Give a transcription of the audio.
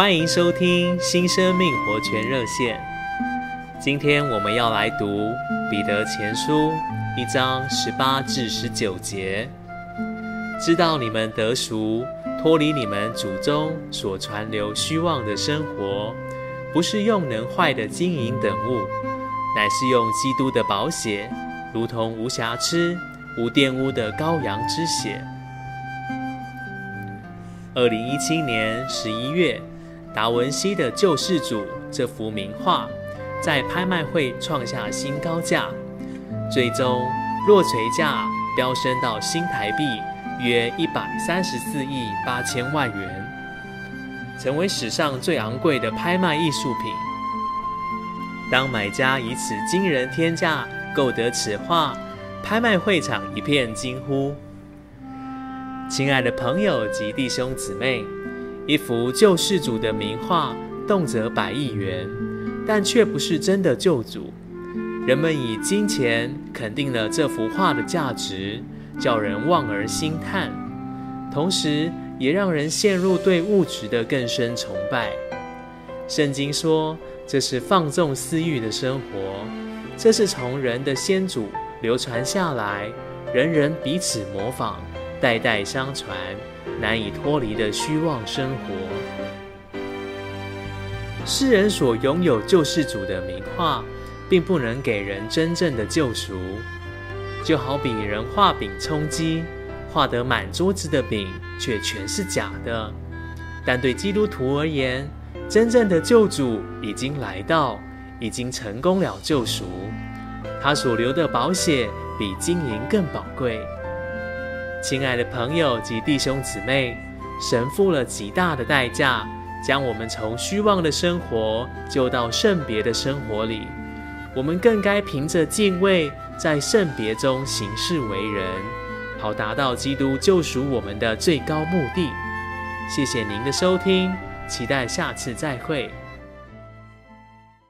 欢迎收听新生命活泉热线。今天我们要来读彼得前书一章十八至十九节。知道你们得赎，脱离你们祖宗所传流虚妄的生活，不是用能坏的金银等物，乃是用基督的宝血，如同无瑕疵、无玷污的羔羊之血。二零一七年十一月。达文西的救世主这幅名画，在拍卖会创下新高价，最终落槌价飙升到新台币约一百三十四亿八千万元，成为史上最昂贵的拍卖艺术品。当买家以此惊人天价购得此画，拍卖会场一片惊呼。亲爱的朋友及弟兄姊妹。一幅救世主的名画，动辄百亿元，但却不是真的救主。人们以金钱肯定了这幅画的价值，叫人望而兴叹，同时也让人陷入对物质的更深崇拜。圣经说，这是放纵私欲的生活，这是从人的先祖流传下来，人人彼此模仿，代代相传。难以脱离的虚妄生活，世人所拥有救世主的名画，并不能给人真正的救赎。就好比人画饼充饥，画得满桌子的饼却全是假的。但对基督徒而言，真正的救主已经来到，已经成功了救赎。他所流的宝血比金银更宝贵。亲爱的朋友及弟兄姊妹，神付了极大的代价，将我们从虚妄的生活救到圣别的生活里。我们更该凭着敬畏，在圣别中行事为人，好达到基督救赎我们的最高目的。谢谢您的收听，期待下次再会。